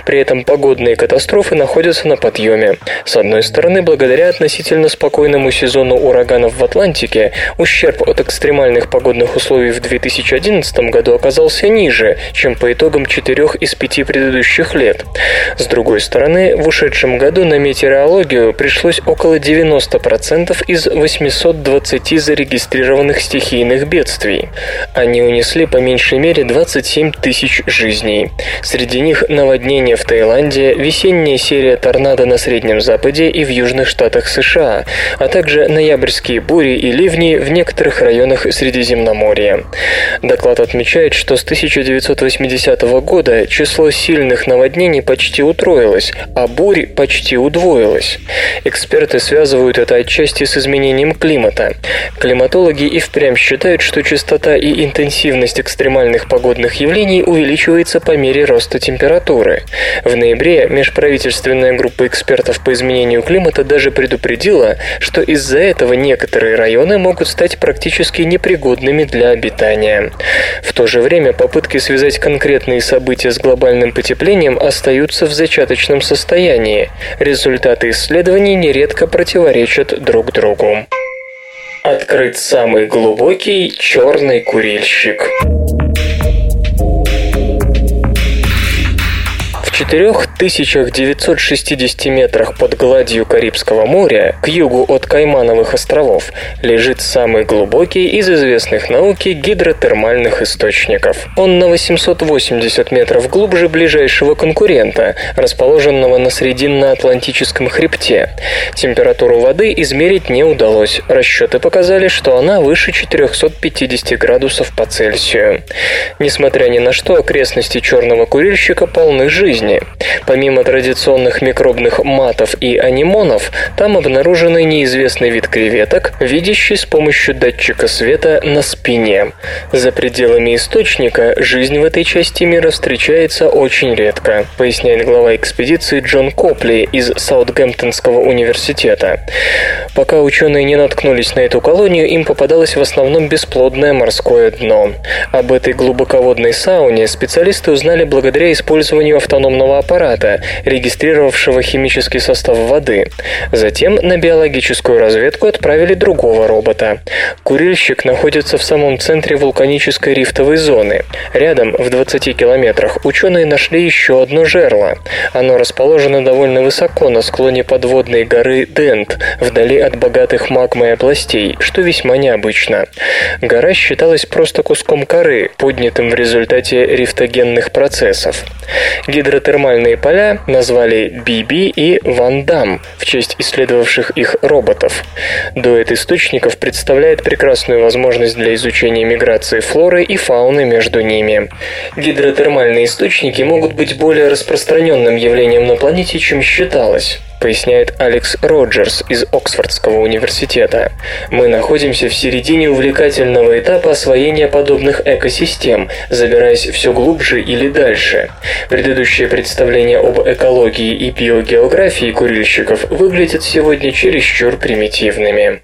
При этом погодные катастрофы находятся на подъеме. С одной стороны, благодаря относительно спокойному сезону ураганов в Атлантике, ущерб от экстремальных погодных условий в 2011 году оказался ниже, чем по итогам четырех из пяти предыдущих лет. С другой стороны, в ушедшем году на метеорологию пришлось около 90% из 820 зарегистрированных стихийных бедствий. Они унесли по меньшей мере 27 тысяч жизней. Среди них наводнение в Таиланде, весенняя серия торнадо на Среднем Западе и в южных штатах США, а также ноябрьские бури и ливни в некоторых районах Средиземноморья. Доклад отмечает, что с 1980 года число сильных наводнений почти утроилось, а бурь почти удвоилось. Эксперты связывают это отчасти с изменением климата. Климатологи и впрямь считают, что частота и интенсивность экстремальных погодных явлений увеличивается по мере роста температуры. В ноябре межправительственная группа экспертов по изменению климата даже предупредила, что из-за этого некоторые районы могут стать практически непригодными для обитания. В то же время попытки связать конкретные события с глобальным потеплением остаются в зачаточном состоянии. Результаты исследований нередко противоречат друг другу. Открыт самый глубокий черный курильщик. 4960 метрах под гладью Карибского моря, к югу от Каймановых островов, лежит самый глубокий из известных науке гидротермальных источников. Он на 880 метров глубже ближайшего конкурента, расположенного на Срединно-Атлантическом хребте. Температуру воды измерить не удалось. Расчеты показали, что она выше 450 градусов по Цельсию. Несмотря ни на что, окрестности черного курильщика полны жизни жизни. Помимо традиционных микробных матов и анимонов, там обнаружен неизвестный вид креветок, видящий с помощью датчика света на спине. За пределами источника жизнь в этой части мира встречается очень редко, поясняет глава экспедиции Джон Копли из Саутгемптонского университета. Пока ученые не наткнулись на эту колонию, им попадалось в основном бесплодное морское дно. Об этой глубоководной сауне специалисты узнали благодаря использованию автономного аппарата, регистрировавшего химический состав воды. Затем на биологическую разведку отправили другого робота. Курильщик находится в самом центре вулканической рифтовой зоны. Рядом, в 20 километрах, ученые нашли еще одно жерло. Оно расположено довольно высоко на склоне подводной горы Дент, вдали от богатых магмой областей, что весьма необычно. Гора считалась просто куском коры, поднятым в результате рифтогенных процессов. Гидротермальные поля назвали Биби и Ван Дам в честь исследовавших их роботов. Дуэт источников представляет прекрасную возможность для изучения миграции флоры и фауны между ними. Гидротермальные источники могут быть более распространенным явлением на планете, чем считалось поясняет Алекс Роджерс из Оксфордского университета. Мы находимся в середине увлекательного этапа освоения подобных экосистем, забираясь все глубже или дальше. Предыдущее представление об экологии и биогеографии курильщиков выглядят сегодня чересчур примитивными.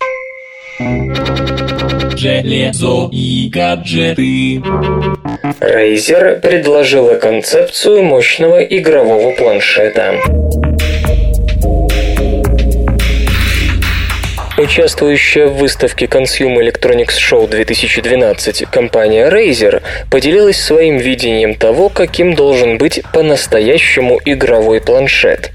Железо и гаджеты. Razer предложила концепцию мощного игрового планшета. Участвующая в выставке Consumer Electronics Show 2012 компания Razer поделилась своим видением того, каким должен быть по-настоящему игровой планшет.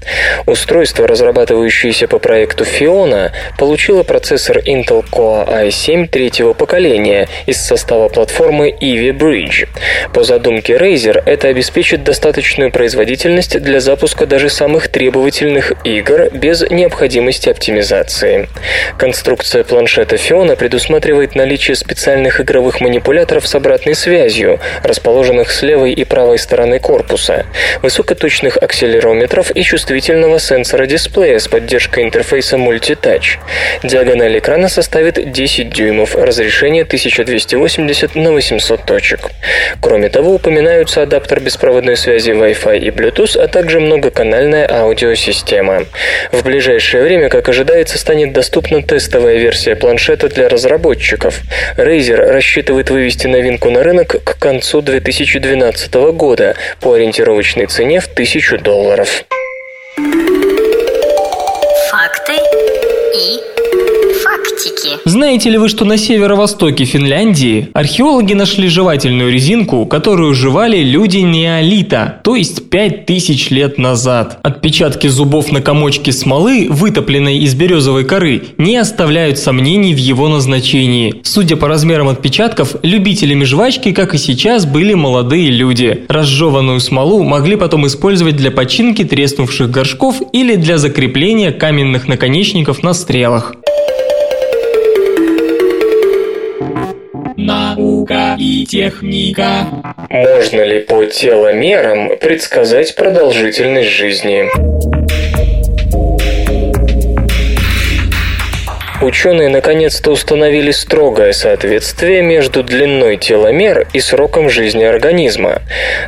Устройство, разрабатывающееся по проекту Fiona, получило процессор Intel Core i7 третьего поколения из состава платформы Ivy Bridge. По задумке Razer, это обеспечит достаточную производительность для запуска даже самых требовательных игр без необходимости оптимизации. Конструкция планшета Fiona предусматривает наличие специальных игровых манипуляторов с обратной связью, расположенных с левой и правой стороны корпуса, высокоточных акселерометров и чувствительного сенсора дисплея с поддержкой интерфейса Multitouch. Диагональ экрана составит 10 дюймов, разрешение 1280 на 800 точек. Кроме того, упоминаются адаптер беспроводной связи Wi-Fi и Bluetooth, а также многоканальная аудиосистема. В ближайшее время, как ожидается, станет доступна тестовая версия планшета для разработчиков. Razer рассчитывает вывести новинку на рынок к концу 2012 года по ориентировочной цене в 1000 долларов. Факты. Знаете ли вы, что на северо-востоке Финляндии археологи нашли жевательную резинку, которую жевали люди неолита, то есть 5000 лет назад? Отпечатки зубов на комочке смолы, вытопленной из березовой коры, не оставляют сомнений в его назначении. Судя по размерам отпечатков, любителями жвачки, как и сейчас, были молодые люди. Разжеванную смолу могли потом использовать для починки треснувших горшков или для закрепления каменных наконечников на стрелах. Наука и техника. Можно ли по теломерам предсказать продолжительность жизни? Ученые наконец-то установили строгое соответствие между длиной теломер и сроком жизни организма.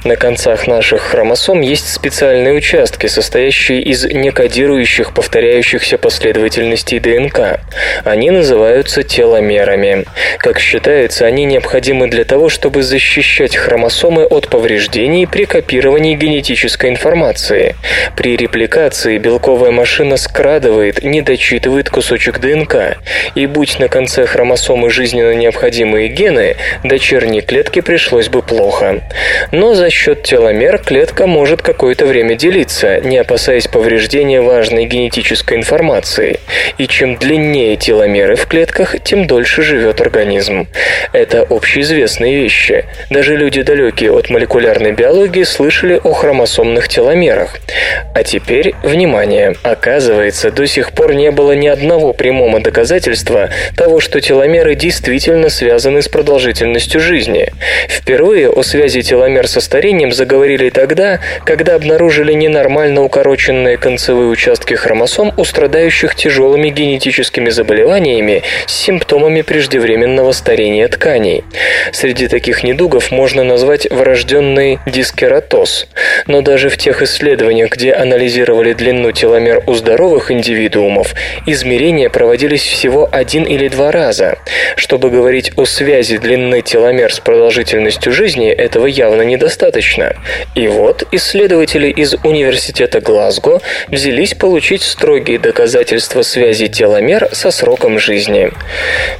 На концах наших хромосом есть специальные участки, состоящие из некодирующих повторяющихся последовательностей ДНК. Они называются теломерами. Как считается, они необходимы для того, чтобы защищать хромосомы от повреждений при копировании генетической информации. При репликации белковая машина скрадывает, не дочитывает кусочек ДНК, и будь на конце хромосомы жизненно необходимые гены, дочерней клетке пришлось бы плохо. Но за счет теломер клетка может какое-то время делиться, не опасаясь повреждения важной генетической информации. И чем длиннее теломеры в клетках, тем дольше живет организм. Это общеизвестные вещи. Даже люди, далекие от молекулярной биологии, слышали о хромосомных теломерах. А теперь, внимание, оказывается, до сих пор не было ни одного прямого доказательства того, что теломеры действительно связаны с продолжительностью жизни. Впервые о связи теломер со старением заговорили тогда, когда обнаружили ненормально укороченные концевые участки хромосом у страдающих тяжелыми генетическими заболеваниями с симптомами преждевременного старения тканей. Среди таких недугов можно назвать врожденный дискератоз. Но даже в тех исследованиях, где анализировали длину теломер у здоровых индивидуумов, измерения проводились повторялись всего один или два раза. Чтобы говорить о связи длины теломер с продолжительностью жизни, этого явно недостаточно. И вот исследователи из Университета Глазго взялись получить строгие доказательства связи теломер со сроком жизни.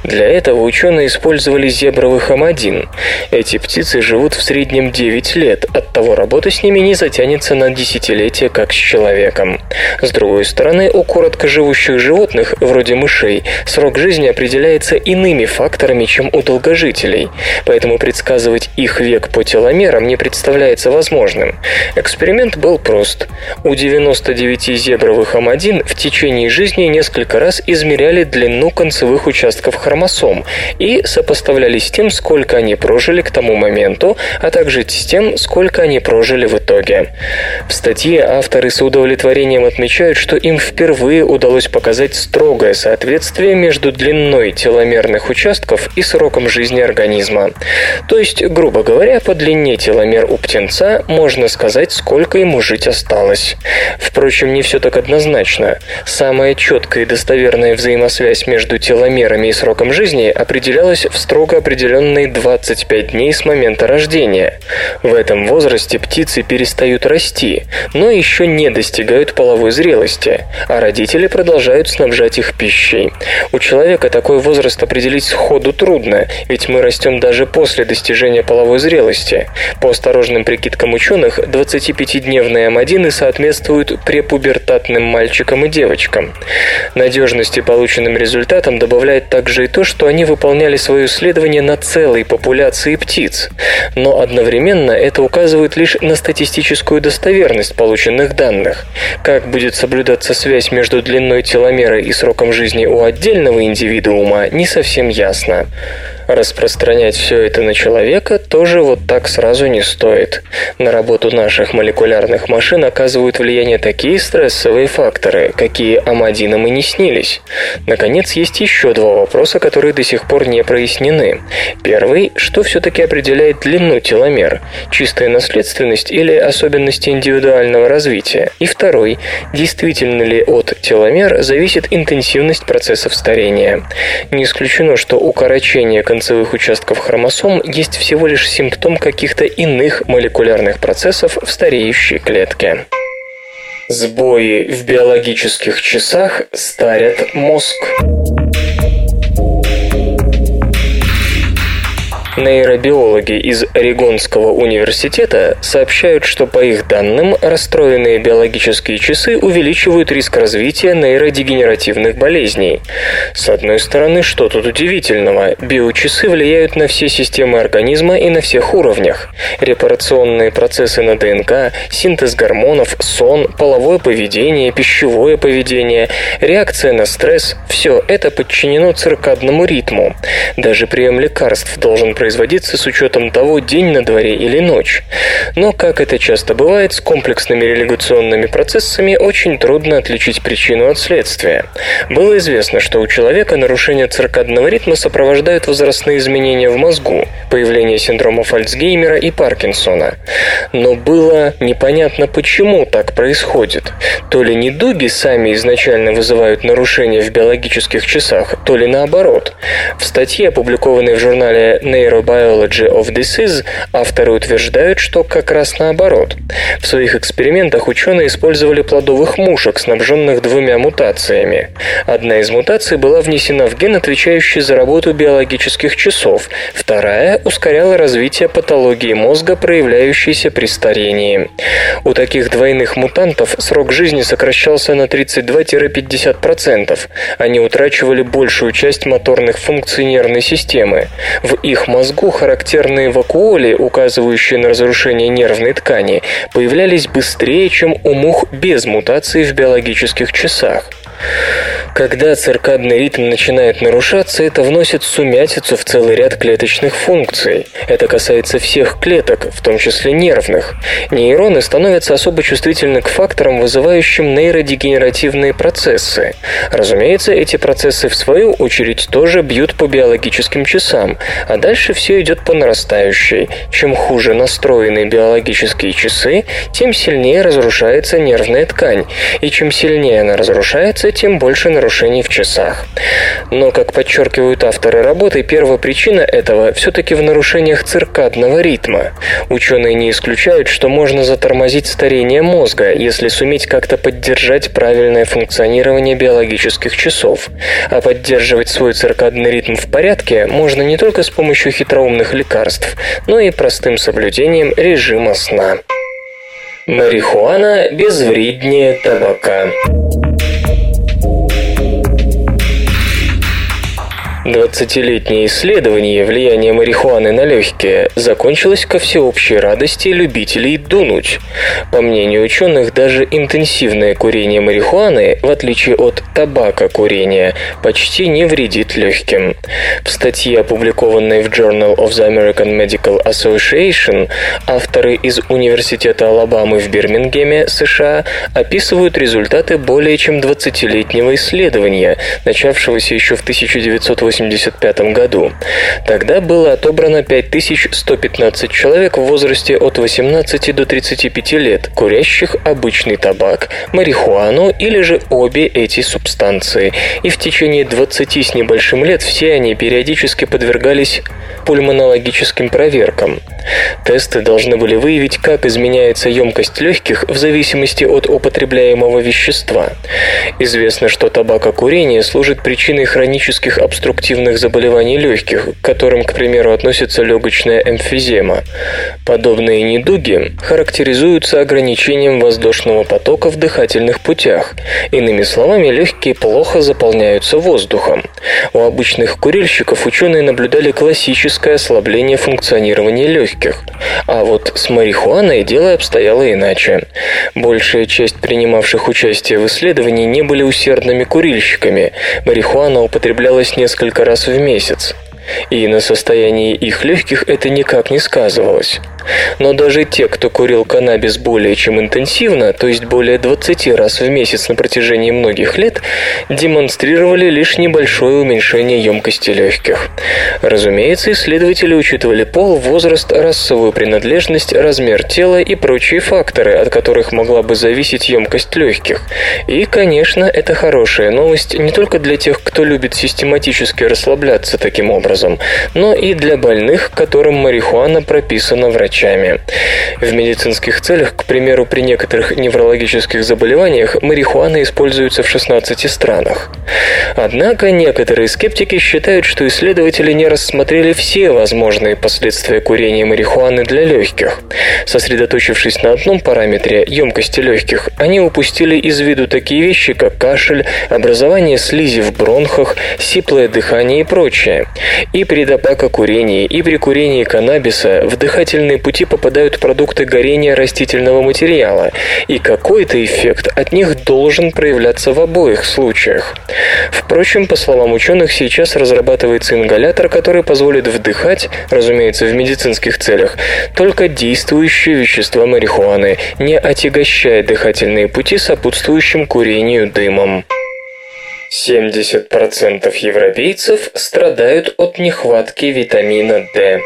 Для этого ученые использовали зебровых амадин. Эти птицы живут в среднем 9 лет, оттого работа с ними не затянется на десятилетия, как с человеком. С другой стороны, у короткоживущих животных, вроде мышей, срок жизни определяется иными факторами, чем у долгожителей, поэтому предсказывать их век по теломерам не представляется возможным. Эксперимент был прост. У 99 зебровых амадин в течение жизни несколько раз измеряли длину концевых участков хромосом и сопоставляли с тем, сколько они прожили к тому моменту, а также с тем, сколько они прожили в итоге. В статье авторы с удовлетворением отмечают, что им впервые удалось показать строгое соответствие между длиной теломерных участков и сроком жизни организма. То есть, грубо говоря, по длине теломер у птенца можно сказать, сколько ему жить осталось. Впрочем, не все так однозначно. Самая четкая и достоверная взаимосвязь между теломерами и сроком жизни определялась в строго определенные 25 дней с момента рождения. В этом возрасте птицы перестают расти, но еще не достигают половой зрелости, а родители продолжают снабжать их пищей. У человека такой возраст определить сходу трудно, ведь мы растем даже после достижения половой зрелости. По осторожным прикидкам ученых, 25-дневные амадины соответствуют препубертатным мальчикам и девочкам. Надежности полученным результатам добавляет также и то, что они выполняли свое исследование на целой популяции птиц. Но одновременно это указывает лишь на статистическую достоверность полученных данных. Как будет соблюдаться связь между длиной теломера и сроком жизни у отдельного индивидуума, не совсем ясно. Распространять все это на человека тоже вот так сразу не стоит. На работу наших молекулярных машин оказывают влияние такие стрессовые факторы, какие амадинам и не снились. Наконец, есть еще два вопроса, которые до сих пор не прояснены. Первый, что все-таки определяет длину теломер? Чистая наследственность или особенности индивидуального развития? И второй, действительно ли от теломер зависит интенсивность процессов старения? Не исключено, что укорочение концевых участков хромосом есть всего лишь симптом каких-то иных молекулярных процессов в стареющей клетке. Сбои в биологических часах старят мозг. Нейробиологи из Орегонского университета сообщают, что по их данным расстроенные биологические часы увеличивают риск развития нейродегенеративных болезней. С одной стороны, что тут удивительного? Биочасы влияют на все системы организма и на всех уровнях. Репарационные процессы на ДНК, синтез гормонов, сон, половое поведение, пищевое поведение, реакция на стресс – все это подчинено циркадному ритму. Даже прием лекарств должен производиться с учетом того, день на дворе или ночь. Но, как это часто бывает, с комплексными религационными процессами очень трудно отличить причину от следствия. Было известно, что у человека нарушение циркадного ритма сопровождают возрастные изменения в мозгу, появление синдромов Альцгеймера и Паркинсона. Но было непонятно, почему так происходит. То ли недуги сами изначально вызывают нарушения в биологических часах, то ли наоборот. В статье, опубликованной в журнале Neuro Neurobiology of Disease авторы утверждают, что как раз наоборот. В своих экспериментах ученые использовали плодовых мушек, снабженных двумя мутациями. Одна из мутаций была внесена в ген, отвечающий за работу биологических часов. Вторая ускоряла развитие патологии мозга, проявляющейся при старении. У таких двойных мутантов срок жизни сокращался на 32-50%. Они утрачивали большую часть моторных функций нервной системы. В их мозгу характерные вакуоли, указывающие на разрушение нервной ткани, появлялись быстрее, чем у мух без мутаций в биологических часах. Когда циркадный ритм начинает нарушаться, это вносит сумятицу в целый ряд клеточных функций. Это касается всех клеток, в том числе нервных. Нейроны становятся особо чувствительны к факторам, вызывающим нейродегенеративные процессы. Разумеется, эти процессы, в свою очередь, тоже бьют по биологическим часам, а дальше все идет по нарастающей. Чем хуже настроены биологические часы, тем сильнее разрушается нервная ткань, и чем сильнее она разрушается, тем больше нарушений в часах. Но, как подчеркивают авторы работы, первопричина этого все-таки в нарушениях циркадного ритма. Ученые не исключают, что можно затормозить старение мозга, если суметь как-то поддержать правильное функционирование биологических часов. А поддерживать свой циркадный ритм в порядке можно не только с помощью хитроумных лекарств, но и простым соблюдением режима сна. Марихуана безвреднее табака. 20-летнее исследование влияния марихуаны на легкие закончилось ко всеобщей радости любителей дунуть. По мнению ученых, даже интенсивное курение марихуаны, в отличие от табака курения, почти не вредит легким. В статье, опубликованной в Journal of the American Medical Association, авторы из Университета Алабамы в Бирмингеме, США, описывают результаты более чем 20-летнего исследования, начавшегося еще в 1980 1985 году. Тогда было отобрано 5115 человек в возрасте от 18 до 35 лет, курящих обычный табак, марихуану или же обе эти субстанции. И в течение 20 с небольшим лет все они периодически подвергались пульмонологическим проверкам. Тесты должны были выявить, как изменяется емкость легких в зависимости от употребляемого вещества. Известно, что табакокурение служит причиной хронических обструктивных заболеваний легких, к которым, к примеру, относится легочная эмфизема. Подобные недуги характеризуются ограничением воздушного потока в дыхательных путях. Иными словами, легкие плохо заполняются воздухом. У обычных курильщиков ученые наблюдали классическое ослабление функционирования легких. А вот с марихуаной дело обстояло иначе. Большая часть принимавших участие в исследовании не были усердными курильщиками. Марихуана употреблялась несколько раз в месяц и на состоянии их легких это никак не сказывалось. Но даже те, кто курил каннабис более чем интенсивно, то есть более 20 раз в месяц на протяжении многих лет, демонстрировали лишь небольшое уменьшение емкости легких. Разумеется, исследователи учитывали пол, возраст, расовую принадлежность, размер тела и прочие факторы, от которых могла бы зависеть емкость легких. И, конечно, это хорошая новость не только для тех, кто любит систематически расслабляться таким образом, но и для больных, которым марихуана прописана врачом врачами. В медицинских целях, к примеру, при некоторых неврологических заболеваниях марихуана используется в 16 странах. Однако некоторые скептики считают, что исследователи не рассмотрели все возможные последствия курения марихуаны для легких. Сосредоточившись на одном параметре – емкости легких, они упустили из виду такие вещи, как кашель, образование слизи в бронхах, сиплое дыхание и прочее. И при табакокурении, и при курении каннабиса в дыхательные пути попадают продукты горения растительного материала, и какой-то эффект от них должен проявляться в обоих случаях. Впрочем, по словам ученых, сейчас разрабатывается ингалятор, который позволит вдыхать, разумеется, в медицинских целях, только действующие вещества марихуаны, не отягощая дыхательные пути сопутствующим курению дымом. 70% европейцев страдают от нехватки витамина D.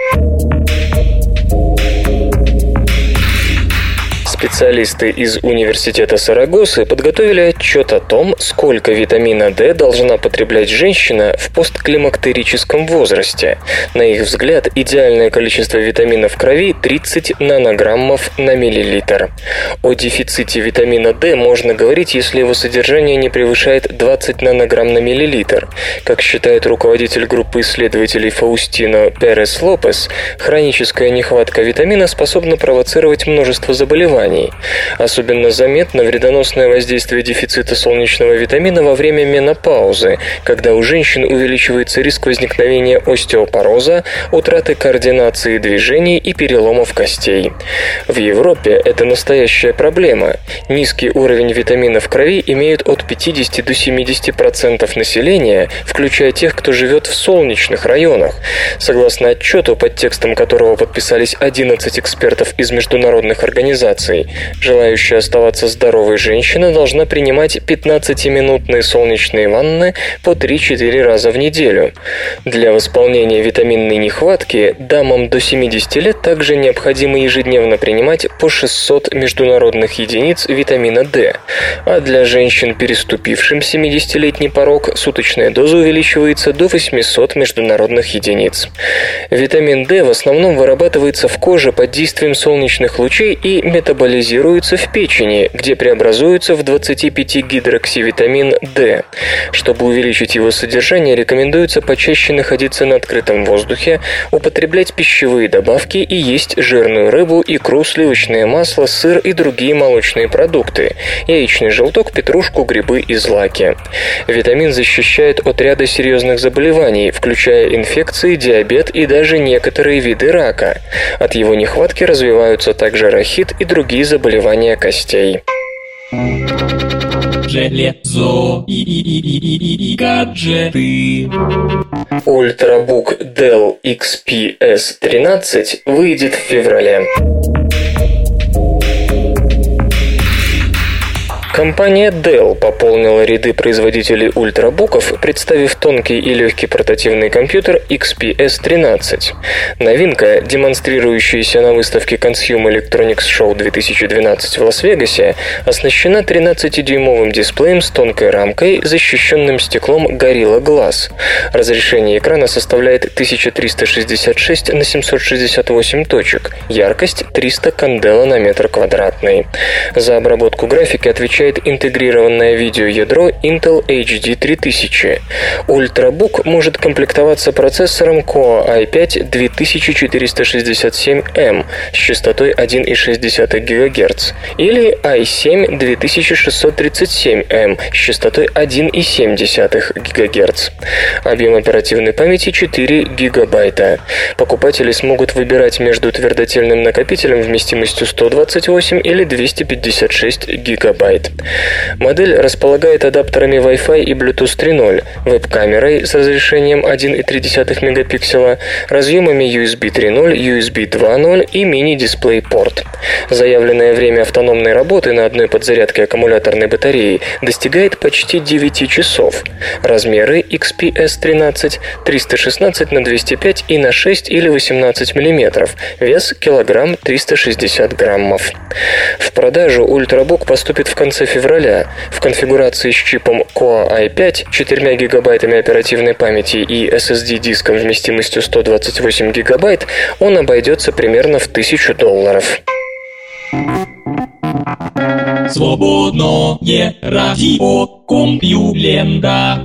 Специалисты из Университета Сарагосы подготовили отчет о том, сколько витамина D должна потреблять женщина в постклимактерическом возрасте. На их взгляд, идеальное количество витамина в крови 30 нанограммов на миллилитр. О дефиците витамина D можно говорить, если его содержание не превышает 20 нанограмм на миллилитр. Как считает руководитель группы исследователей Фаустино Перес Лопес, хроническая нехватка витамина способна провоцировать множество заболеваний, заболеваний. Особенно заметно вредоносное воздействие дефицита солнечного витамина во время менопаузы, когда у женщин увеличивается риск возникновения остеопороза, утраты координации движений и переломов костей. В Европе это настоящая проблема. Низкий уровень витамина в крови имеют от 50 до 70% населения, включая тех, кто живет в солнечных районах. Согласно отчету, под текстом которого подписались 11 экспертов из международных организаций, Желающая оставаться здоровой женщина должна принимать 15-минутные солнечные ванны по 3-4 раза в неделю. Для восполнения витаминной нехватки дамам до 70 лет также необходимо ежедневно принимать по 600 международных единиц витамина D, а для женщин, переступившим 70-летний порог, суточная доза увеличивается до 800 международных единиц. Витамин D в основном вырабатывается в коже под действием солнечных лучей и метаболизируется в печени, где преобразуется в 25-гидроксивитамин D. Чтобы увеличить его содержание, рекомендуется почаще находиться на открытом воздухе, употреблять пищевые добавки и есть жирную рыбу, икру, сливочное масло, сыр и другие молочные продукты, яичный желток, петрушку, грибы и злаки. Витамин защищает от ряда серьезных заболеваний, включая инфекции, диабет и даже некоторые виды рака. От его нехватки развиваются также рахит и другие заболевания костей. Железо и, и, и, и, и, и гаджеты. Ультрабук Dell XPS 13 выйдет в феврале. Компания Dell пополнила ряды производителей ультрабуков, представив тонкий и легкий портативный компьютер XPS 13. Новинка, демонстрирующаяся на выставке Consumer Electronics Show 2012 в Лас-Вегасе, оснащена 13-дюймовым дисплеем с тонкой рамкой, защищенным стеклом Gorilla Glass. Разрешение экрана составляет 1366 на 768 точек, яркость 300 кандела на метр квадратный. За обработку графики отвечает интегрированное видеоядро Intel HD 3000. Ультрабук может комплектоваться процессором Core i5 2467M с частотой 1,6 ГГц или i7 2637M с частотой 1,7 ГГц. Объем оперативной памяти 4 ГБ. Покупатели смогут выбирать между твердотельным накопителем вместимостью 128 или 256 ГБ. Модель располагает адаптерами Wi-Fi и Bluetooth 3.0, веб-камерой с разрешением 1,3 мегапикселя, разъемами USB 3.0, USB 2.0 и мини-дисплей-порт. Заявленное время автономной работы на одной подзарядке аккумуляторной батареи достигает почти 9 часов. Размеры XPS 13 316 на 205 и на 6 или 18 мм, вес килограмм 360 граммов. В продажу ультрабук поступит в конце февраля. В конфигурации с чипом Core i5, 4 гигабайтами оперативной памяти и SSD-диском вместимостью 128 гигабайт он обойдется примерно в 1000 долларов. Свободное радио Компьюлента.